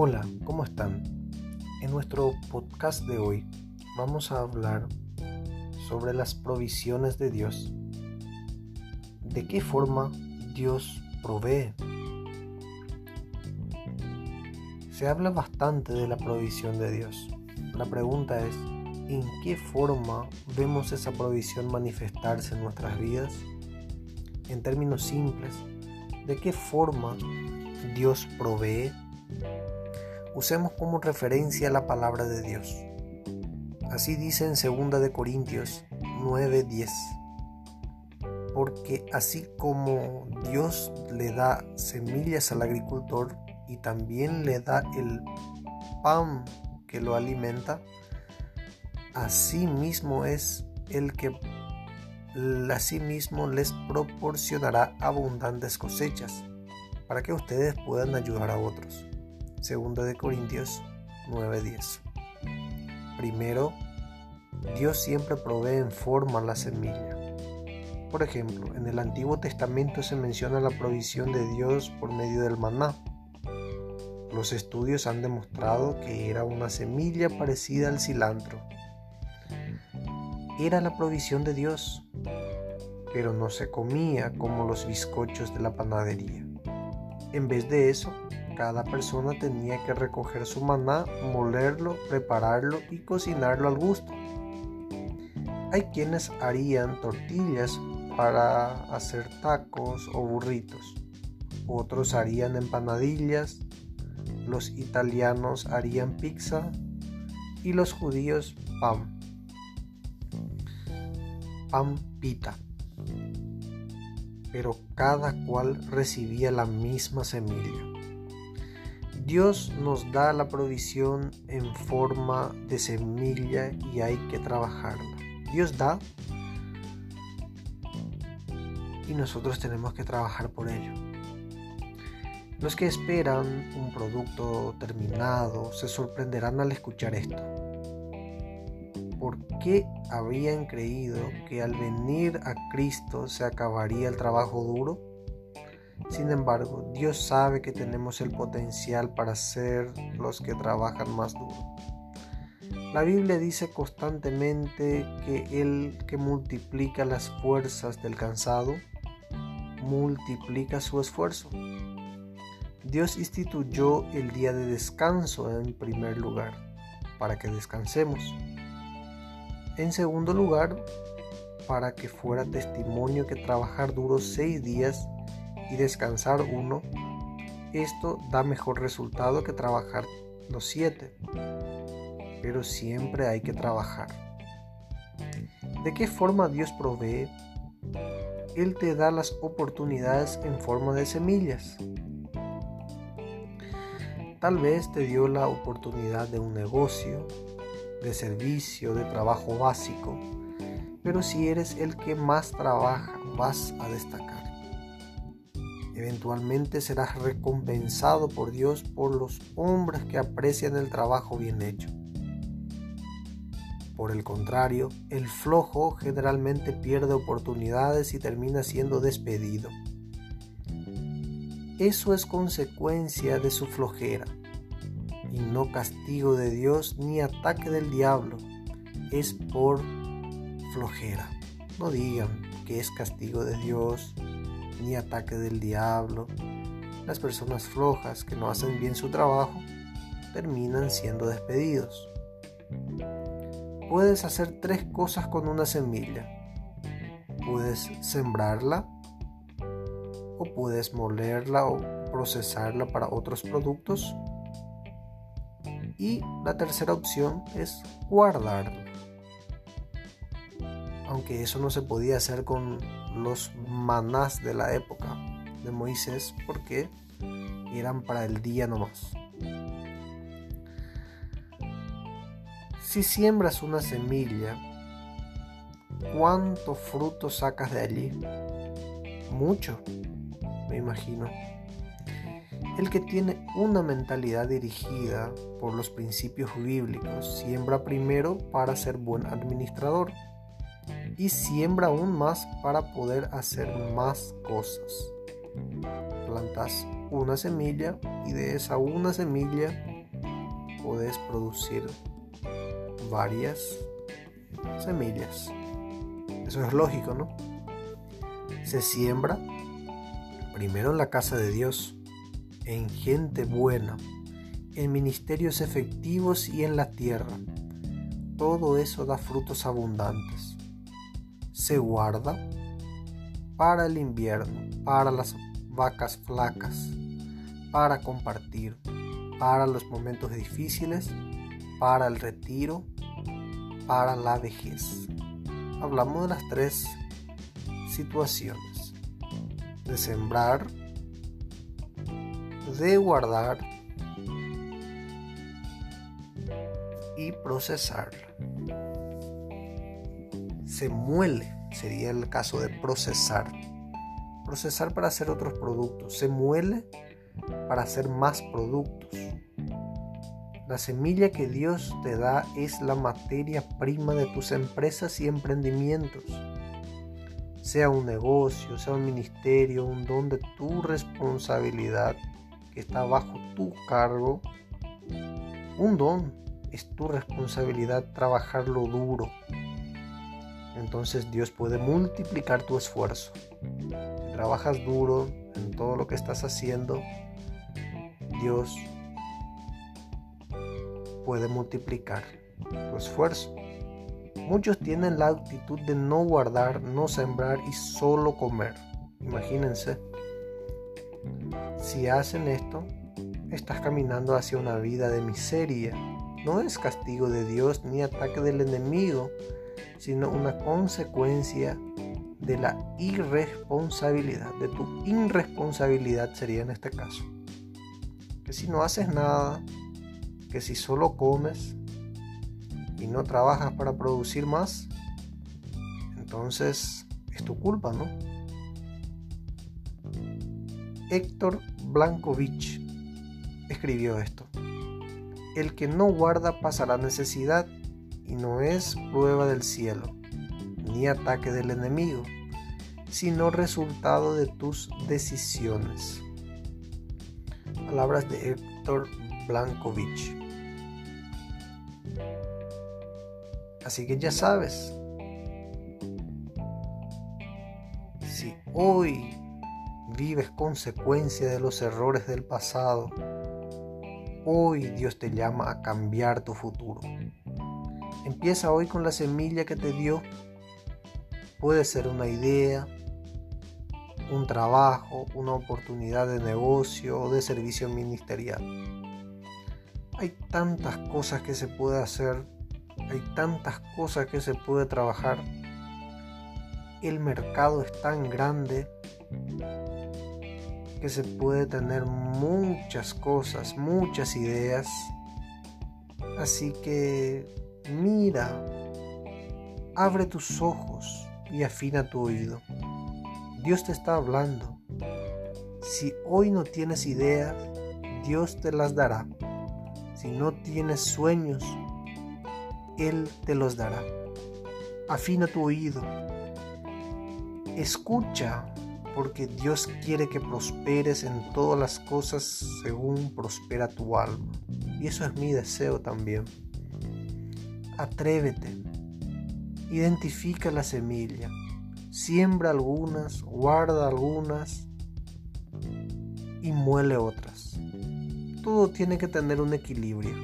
Hola, ¿cómo están? En nuestro podcast de hoy vamos a hablar sobre las provisiones de Dios. ¿De qué forma Dios provee? Se habla bastante de la provisión de Dios. La pregunta es, ¿en qué forma vemos esa provisión manifestarse en nuestras vidas? En términos simples, ¿de qué forma Dios provee? Usemos como referencia la palabra de Dios. Así dice en 2 de Corintios 9:10. Porque así como Dios le da semillas al agricultor y también le da el pan que lo alimenta, así mismo es el que así mismo les proporcionará abundantes cosechas para que ustedes puedan ayudar a otros. Segunda de Corintios 9:10. Primero, Dios siempre provee en forma la semilla. Por ejemplo, en el Antiguo Testamento se menciona la provisión de Dios por medio del maná. Los estudios han demostrado que era una semilla parecida al cilantro. Era la provisión de Dios, pero no se comía como los bizcochos de la panadería. En vez de eso, cada persona tenía que recoger su maná, molerlo, prepararlo y cocinarlo al gusto. Hay quienes harían tortillas para hacer tacos o burritos. Otros harían empanadillas. Los italianos harían pizza. Y los judíos pan. Pan pita. Pero cada cual recibía la misma semilla. Dios nos da la provisión en forma de semilla y hay que trabajarla. Dios da y nosotros tenemos que trabajar por ello. Los que esperan un producto terminado se sorprenderán al escuchar esto. ¿Por qué habrían creído que al venir a Cristo se acabaría el trabajo duro? Sin embargo, Dios sabe que tenemos el potencial para ser los que trabajan más duro. La Biblia dice constantemente que el que multiplica las fuerzas del cansado, multiplica su esfuerzo. Dios instituyó el día de descanso en primer lugar, para que descansemos. En segundo lugar, para que fuera testimonio que trabajar duro seis días y descansar uno, esto da mejor resultado que trabajar los siete. Pero siempre hay que trabajar. ¿De qué forma Dios provee? Él te da las oportunidades en forma de semillas. Tal vez te dio la oportunidad de un negocio, de servicio, de trabajo básico, pero si eres el que más trabaja, vas a destacar. Eventualmente serás recompensado por Dios por los hombres que aprecian el trabajo bien hecho. Por el contrario, el flojo generalmente pierde oportunidades y termina siendo despedido. Eso es consecuencia de su flojera y no castigo de Dios ni ataque del diablo. Es por flojera. No digan que es castigo de Dios ni ataque del diablo. Las personas flojas que no hacen bien su trabajo terminan siendo despedidos. Puedes hacer tres cosas con una semilla. Puedes sembrarla o puedes molerla o procesarla para otros productos. Y la tercera opción es guardarla aunque eso no se podía hacer con los manás de la época de Moisés porque eran para el día nomás. Si siembras una semilla, ¿cuánto fruto sacas de allí? Mucho, me imagino. El que tiene una mentalidad dirigida por los principios bíblicos siembra primero para ser buen administrador y siembra aún más para poder hacer más cosas. Plantas una semilla y de esa una semilla puedes producir varias semillas. Eso es lógico, ¿no? Se siembra primero en la casa de Dios, en gente buena, en ministerios efectivos y en la tierra. Todo eso da frutos abundantes. Se guarda para el invierno, para las vacas flacas, para compartir, para los momentos difíciles, para el retiro, para la vejez. Hablamos de las tres situaciones. De sembrar, de guardar y procesar. Se muele, sería el caso de procesar procesar para hacer otros productos, se muele para hacer más productos. La semilla que Dios te da es la materia prima de tus empresas y emprendimientos. Sea un negocio, sea un ministerio, un don de tu responsabilidad que está bajo tu cargo. Un don es tu responsabilidad trabajarlo duro. Entonces Dios puede multiplicar tu esfuerzo trabajas duro en todo lo que estás haciendo, Dios puede multiplicar tu esfuerzo. Muchos tienen la actitud de no guardar, no sembrar y solo comer. Imagínense, si hacen esto, estás caminando hacia una vida de miseria. No es castigo de Dios ni ataque del enemigo, sino una consecuencia de la irresponsabilidad, de tu irresponsabilidad sería en este caso. Que si no haces nada, que si solo comes y no trabajas para producir más, entonces es tu culpa, ¿no? Héctor Blankovich escribió esto. El que no guarda pasará necesidad y no es prueba del cielo, ni ataque del enemigo sino resultado de tus decisiones. Palabras de Héctor Blankovich. Así que ya sabes, si hoy vives consecuencia de los errores del pasado, hoy Dios te llama a cambiar tu futuro. Empieza hoy con la semilla que te dio. Puede ser una idea, un trabajo, una oportunidad de negocio o de servicio ministerial. Hay tantas cosas que se puede hacer, hay tantas cosas que se puede trabajar. El mercado es tan grande que se puede tener muchas cosas, muchas ideas. Así que mira, abre tus ojos y afina tu oído. Dios te está hablando. Si hoy no tienes ideas, Dios te las dará. Si no tienes sueños, Él te los dará. Afina tu oído. Escucha, porque Dios quiere que prosperes en todas las cosas según prospera tu alma. Y eso es mi deseo también. Atrévete. Identifica la semilla siembra algunas, guarda algunas y muele otras. Todo tiene que tener un equilibrio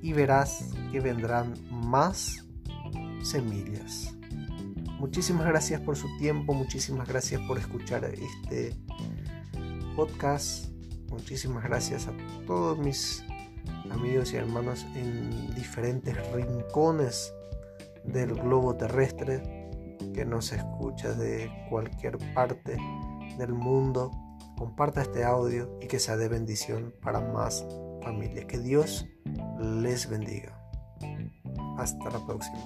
y verás que vendrán más semillas. Muchísimas gracias por su tiempo, muchísimas gracias por escuchar este podcast. Muchísimas gracias a todos mis amigos y hermanos en diferentes rincones del globo terrestre que nos escucha de cualquier parte del mundo, comparta este audio y que sea de bendición para más familias. Que Dios les bendiga. Hasta la próxima.